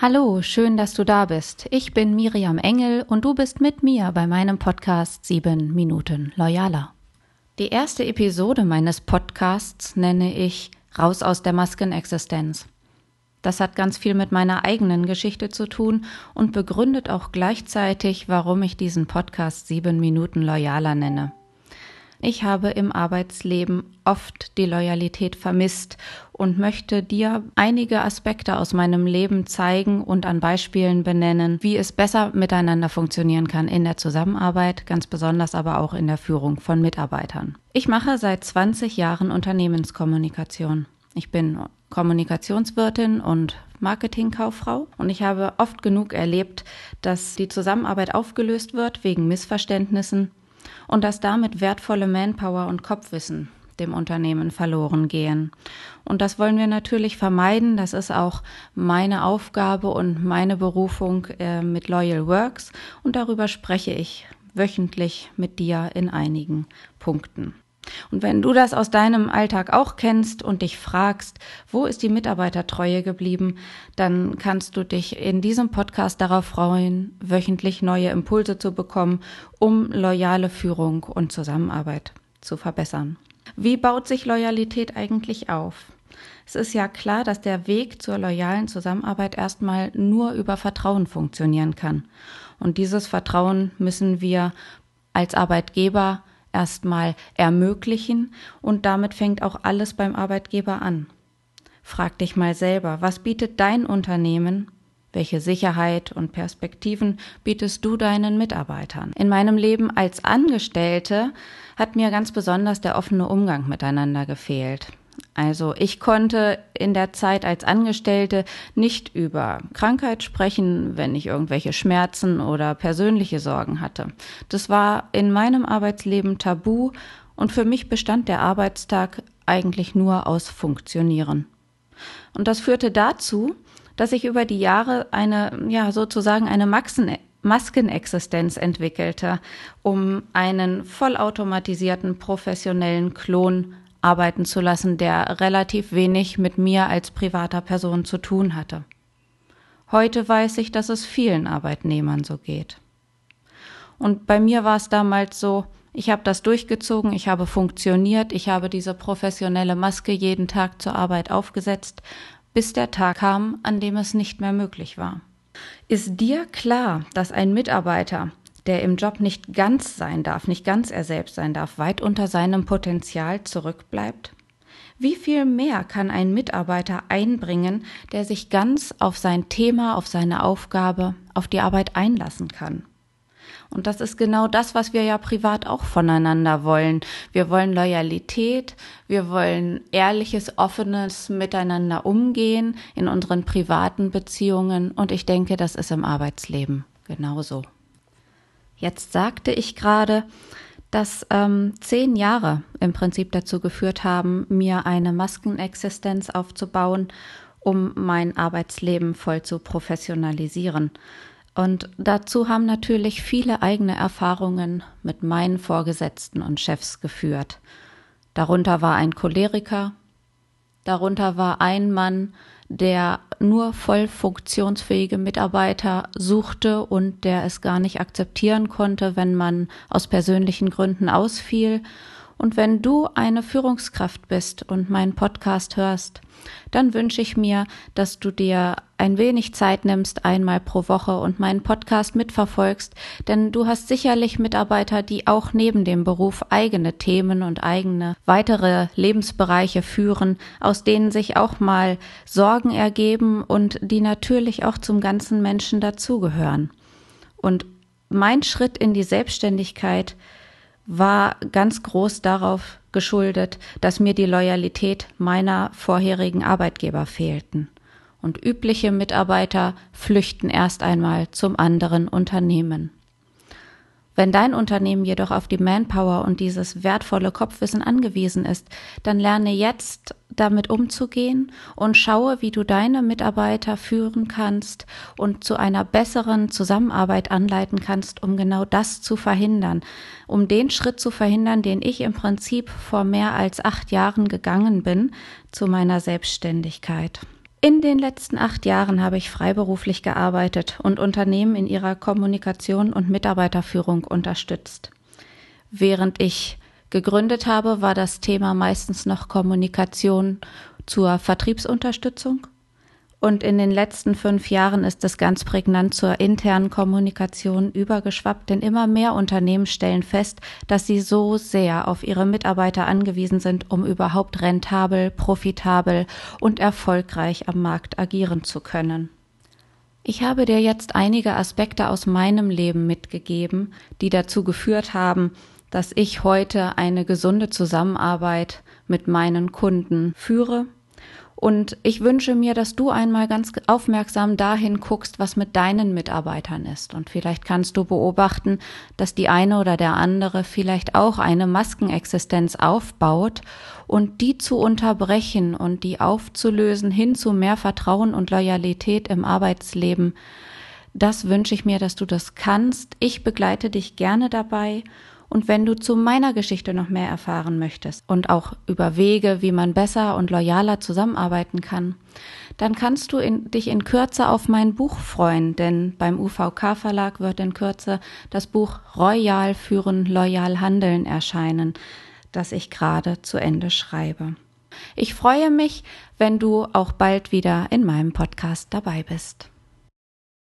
Hallo, schön, dass du da bist. Ich bin Miriam Engel und du bist mit mir bei meinem Podcast 7 Minuten Loyaler. Die erste Episode meines Podcasts nenne ich Raus aus der Maskenexistenz. Das hat ganz viel mit meiner eigenen Geschichte zu tun und begründet auch gleichzeitig, warum ich diesen Podcast 7 Minuten Loyaler nenne. Ich habe im Arbeitsleben oft die Loyalität vermisst und möchte dir einige Aspekte aus meinem Leben zeigen und an Beispielen benennen, wie es besser miteinander funktionieren kann in der Zusammenarbeit, ganz besonders aber auch in der Führung von Mitarbeitern. Ich mache seit 20 Jahren Unternehmenskommunikation. Ich bin Kommunikationswirtin und Marketingkauffrau und ich habe oft genug erlebt, dass die Zusammenarbeit aufgelöst wird wegen Missverständnissen und dass damit wertvolle Manpower und Kopfwissen dem Unternehmen verloren gehen. Und das wollen wir natürlich vermeiden. Das ist auch meine Aufgabe und meine Berufung äh, mit Loyal Works. Und darüber spreche ich wöchentlich mit dir in einigen Punkten. Und wenn du das aus deinem Alltag auch kennst und dich fragst, wo ist die Mitarbeitertreue geblieben, dann kannst du dich in diesem Podcast darauf freuen, wöchentlich neue Impulse zu bekommen, um loyale Führung und Zusammenarbeit zu verbessern. Wie baut sich Loyalität eigentlich auf? Es ist ja klar, dass der Weg zur loyalen Zusammenarbeit erstmal nur über Vertrauen funktionieren kann. Und dieses Vertrauen müssen wir als Arbeitgeber erstmal ermöglichen und damit fängt auch alles beim Arbeitgeber an. Frag dich mal selber, was bietet dein Unternehmen? Welche Sicherheit und Perspektiven bietest du deinen Mitarbeitern? In meinem Leben als Angestellte hat mir ganz besonders der offene Umgang miteinander gefehlt. Also ich konnte in der Zeit als Angestellte nicht über Krankheit sprechen, wenn ich irgendwelche Schmerzen oder persönliche Sorgen hatte. Das war in meinem Arbeitsleben tabu und für mich bestand der Arbeitstag eigentlich nur aus Funktionieren. Und das führte dazu, dass ich über die Jahre eine, ja, sozusagen eine Maxen Maskenexistenz entwickelte, um einen vollautomatisierten professionellen Klon arbeiten zu lassen, der relativ wenig mit mir als privater Person zu tun hatte. Heute weiß ich, dass es vielen Arbeitnehmern so geht. Und bei mir war es damals so, ich habe das durchgezogen, ich habe funktioniert, ich habe diese professionelle Maske jeden Tag zur Arbeit aufgesetzt, bis der Tag kam, an dem es nicht mehr möglich war. Ist dir klar, dass ein Mitarbeiter, der im Job nicht ganz sein darf, nicht ganz er selbst sein darf, weit unter seinem Potenzial zurückbleibt? Wie viel mehr kann ein Mitarbeiter einbringen, der sich ganz auf sein Thema, auf seine Aufgabe, auf die Arbeit einlassen kann? Und das ist genau das, was wir ja privat auch voneinander wollen. Wir wollen Loyalität, wir wollen ehrliches, offenes Miteinander umgehen in unseren privaten Beziehungen und ich denke, das ist im Arbeitsleben genauso. Jetzt sagte ich gerade, dass ähm, zehn Jahre im Prinzip dazu geführt haben, mir eine Maskenexistenz aufzubauen, um mein Arbeitsleben voll zu professionalisieren. Und dazu haben natürlich viele eigene Erfahrungen mit meinen Vorgesetzten und Chefs geführt. Darunter war ein Choleriker, darunter war ein Mann, der nur voll funktionsfähige Mitarbeiter suchte und der es gar nicht akzeptieren konnte, wenn man aus persönlichen Gründen ausfiel und wenn du eine Führungskraft bist und meinen Podcast hörst, dann wünsche ich mir, dass du dir ein wenig Zeit nimmst, einmal pro Woche und meinen Podcast mitverfolgst, denn du hast sicherlich Mitarbeiter, die auch neben dem Beruf eigene Themen und eigene weitere Lebensbereiche führen, aus denen sich auch mal Sorgen ergeben und die natürlich auch zum ganzen Menschen dazugehören. Und mein Schritt in die Selbstständigkeit war ganz groß darauf geschuldet, dass mir die Loyalität meiner vorherigen Arbeitgeber fehlten. Und übliche Mitarbeiter flüchten erst einmal zum anderen Unternehmen. Wenn dein Unternehmen jedoch auf die Manpower und dieses wertvolle Kopfwissen angewiesen ist, dann lerne jetzt damit umzugehen und schaue, wie du deine Mitarbeiter führen kannst und zu einer besseren Zusammenarbeit anleiten kannst, um genau das zu verhindern, um den Schritt zu verhindern, den ich im Prinzip vor mehr als acht Jahren gegangen bin zu meiner Selbstständigkeit. In den letzten acht Jahren habe ich freiberuflich gearbeitet und Unternehmen in ihrer Kommunikation und Mitarbeiterführung unterstützt. Während ich gegründet habe, war das Thema meistens noch Kommunikation zur Vertriebsunterstützung und in den letzten fünf Jahren ist es ganz prägnant zur internen Kommunikation übergeschwappt, denn immer mehr Unternehmen stellen fest, dass sie so sehr auf ihre Mitarbeiter angewiesen sind, um überhaupt rentabel, profitabel und erfolgreich am Markt agieren zu können. Ich habe dir jetzt einige Aspekte aus meinem Leben mitgegeben, die dazu geführt haben, dass ich heute eine gesunde Zusammenarbeit mit meinen Kunden führe und ich wünsche mir, dass du einmal ganz aufmerksam dahin guckst, was mit deinen Mitarbeitern ist. Und vielleicht kannst du beobachten, dass die eine oder der andere vielleicht auch eine Maskenexistenz aufbaut und die zu unterbrechen und die aufzulösen hin zu mehr Vertrauen und Loyalität im Arbeitsleben. Das wünsche ich mir, dass du das kannst. Ich begleite dich gerne dabei und wenn du zu meiner Geschichte noch mehr erfahren möchtest und auch über Wege, wie man besser und loyaler zusammenarbeiten kann, dann kannst du in, dich in Kürze auf mein Buch freuen, denn beim UVK Verlag wird in Kürze das Buch Royal führen, loyal handeln erscheinen, das ich gerade zu Ende schreibe. Ich freue mich, wenn du auch bald wieder in meinem Podcast dabei bist.